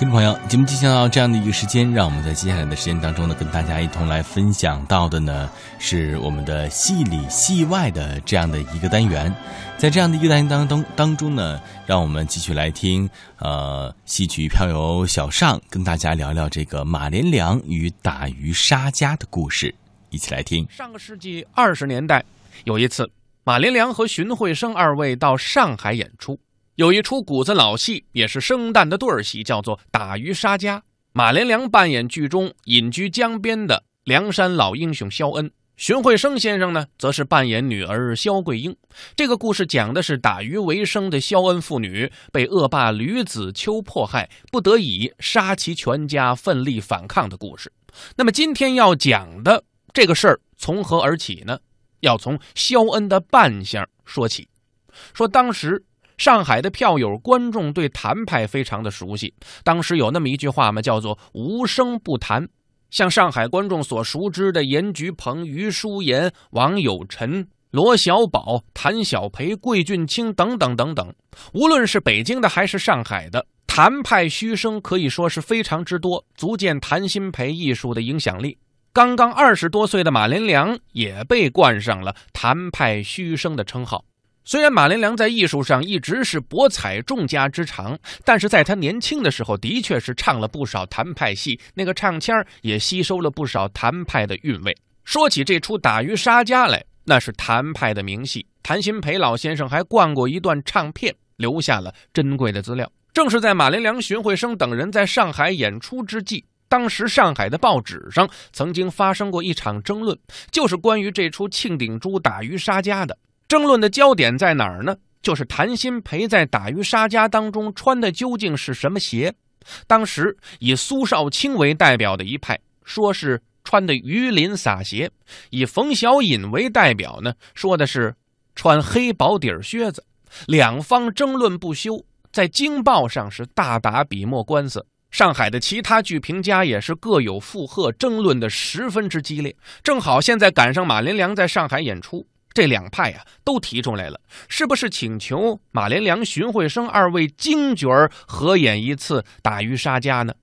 听众朋友，节目进行到这样的一个时间，让我们在接下来的时间当中呢，跟大家一同来分享到的呢，是我们的戏里戏外的这样的一个单元。在这样的一个单元当中当中呢，让我们继续来听呃戏曲漂游小尚跟大家聊聊这个马连良与打渔杀家的故事，一起来听。上个世纪二十年代，有一次，马连良和荀慧生二位到上海演出。有一出谷子老戏，也是生旦的对儿戏，叫做《打渔杀家》。马连良扮演剧中隐居江边的梁山老英雄肖恩，荀慧生先生呢，则是扮演女儿肖桂英。这个故事讲的是打渔为生的肖恩父女被恶霸吕子秋迫害，不得已杀其全家，奋力反抗的故事。那么今天要讲的这个事儿从何而起呢？要从肖恩的扮相说起，说当时。上海的票友、观众对谭派非常的熟悉。当时有那么一句话嘛，叫做“无声不谈”。像上海观众所熟知的严菊鹏、余淑妍、王有臣、罗小宝、谭小培、桂俊清等等等等，无论是北京的还是上海的，谭派嘘声可以说是非常之多，足见谭鑫培艺术的影响力。刚刚二十多岁的马连良也被冠上了“谭派嘘声”的称号。虽然马连良在艺术上一直是博采众家之长，但是在他年轻的时候，的确是唱了不少谭派戏，那个唱腔也吸收了不少谭派的韵味。说起这出《打渔杀家》来，那是谭派的名戏，谭鑫培老先生还灌过一段唱片，留下了珍贵的资料。正是在马连良、荀慧生等人在上海演出之际，当时上海的报纸上曾经发生过一场争论，就是关于这出《庆鼎珠打渔杀家》的。争论的焦点在哪儿呢？就是谭鑫培在《打渔杀家》当中穿的究竟是什么鞋？当时以苏少卿为代表的一派说是穿的鱼鳞洒鞋，以冯小隐为代表呢，说的是穿黑薄底儿靴子。两方争论不休，在《京报》上是大打笔墨官司。上海的其他剧评家也是各有附和，争论的十分之激烈。正好现在赶上马连良在上海演出。这两派呀，都提出来了，是不是请求马连良、荀慧生二位京角儿合演一次《打渔杀家》呢？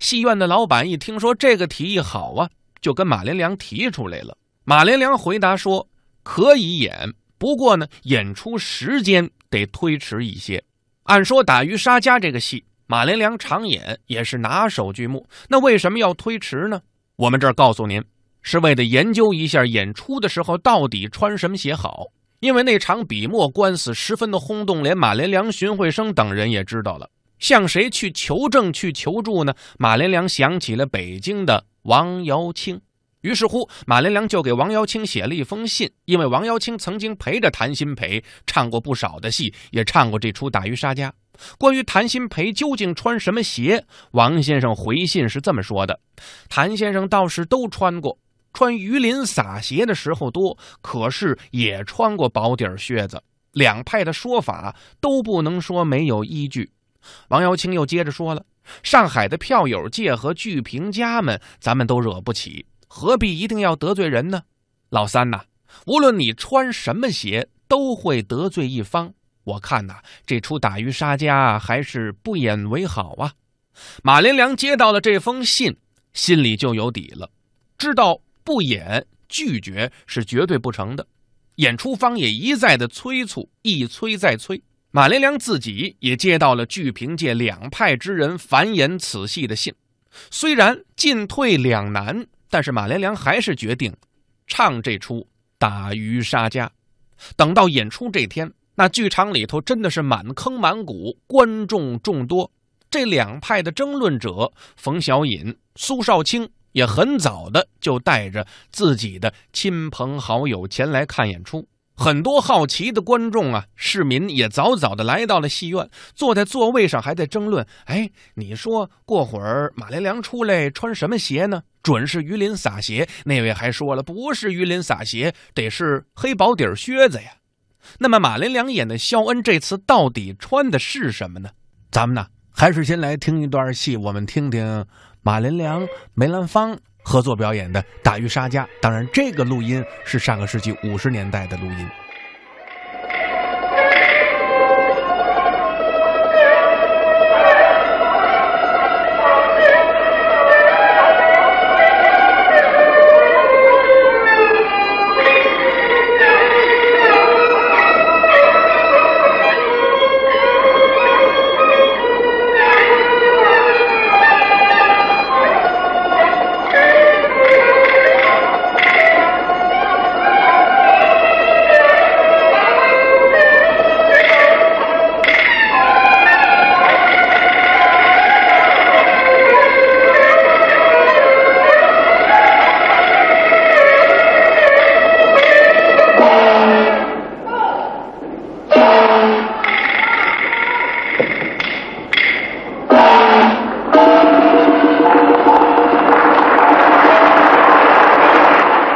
戏院的老板一听说这个提议好啊，就跟马连良提出来了。马连良回答说：“可以演，不过呢，演出时间得推迟一些。按说《打渔杀家》这个戏，马连良常演，也是拿手剧目，那为什么要推迟呢？我们这儿告诉您。”是为了研究一下演出的时候到底穿什么鞋好，因为那场笔墨官司十分的轰动，连马连良、荀慧生等人也知道了。向谁去求证、去求助呢？马连良想起了北京的王瑶卿，于是乎，马连良就给王瑶卿写了一封信。因为王瑶卿曾经陪着谭鑫培唱过不少的戏，也唱过这出《打渔杀家》。关于谭鑫培究竟穿什么鞋，王先生回信是这么说的：谭先生倒是都穿过。穿鱼鳞洒鞋的时候多，可是也穿过薄底靴子。两派的说法都不能说没有依据。王瑶卿又接着说了：“上海的票友界和剧评家们，咱们都惹不起，何必一定要得罪人呢？老三呐，无论你穿什么鞋，都会得罪一方。我看呐，这出打渔杀家还是不演为好啊。”马连良接到了这封信，心里就有底了，知道。不演拒绝是绝对不成的，演出方也一再的催促，一催再催。马连良自己也接到了剧评界两派之人繁衍此戏的信，虽然进退两难，但是马连良还是决定唱这出《打渔杀家》。等到演出这天，那剧场里头真的是满坑满谷，观众众多。这两派的争论者冯小隐、苏少卿。也很早的就带着自己的亲朋好友前来看演出，很多好奇的观众啊，市民也早早的来到了戏院，坐在座位上还在争论：哎，你说过会儿马连良出来穿什么鞋呢？准是鱼鳞洒鞋。那位还说了，不是鱼鳞洒鞋，得是黑薄底靴子呀。那么马连良演的肖恩这次到底穿的是什么呢？咱们呢，还是先来听一段戏，我们听听。马连良、梅兰芳合作表演的《打渔杀家》，当然，这个录音是上个世纪五十年代的录音。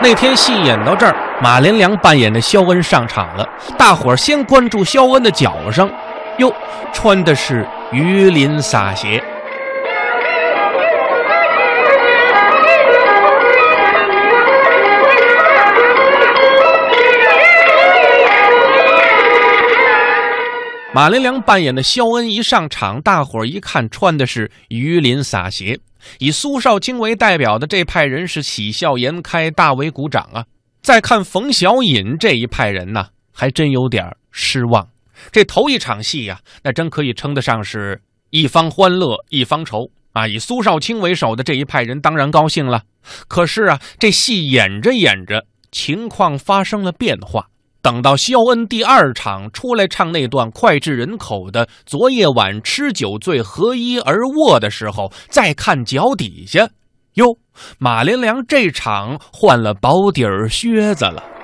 那天戏演到这儿，马连良扮演的肖恩上场了。大伙儿先关注肖恩的脚上，哟，穿的是鱼鳞洒鞋。马连良扮演的肖恩一上场，大伙儿一看，穿的是鱼鳞洒鞋。以苏少卿为代表的这派人是喜笑颜开，大为鼓掌啊。再看冯小隐这一派人呢，还真有点失望。这头一场戏呀，那真可以称得上是一方欢乐一方愁啊。以苏少卿为首的这一派人当然高兴了，可是啊，这戏演着演着，情况发生了变化。等到肖恩第二场出来唱那段脍炙人口的“昨夜晚吃酒醉，合衣而卧”的时候，再看脚底下，哟，马连良这场换了薄底儿靴子了。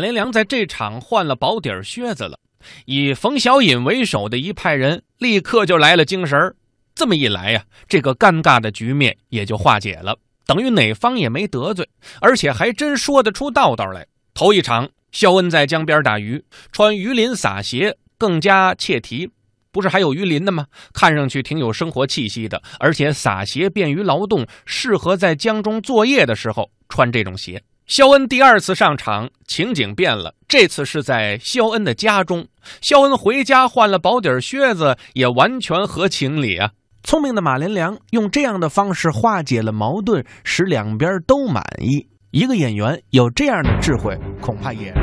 连良在这场换了薄底儿靴子了，以冯小隐为首的一派人立刻就来了精神儿。这么一来呀，这个尴尬的局面也就化解了，等于哪方也没得罪，而且还真说得出道道来。头一场，肖恩在江边打鱼，穿鱼鳞洒鞋，更加切题。不是还有鱼鳞的吗？看上去挺有生活气息的，而且洒鞋便于劳动，适合在江中作业的时候穿这种鞋。肖恩第二次上场，情景变了。这次是在肖恩的家中，肖恩回家换了薄底靴子，也完全合情理啊。聪明的马连良用这样的方式化解了矛盾，使两边都满意。一个演员有这样的智慧，恐怕也。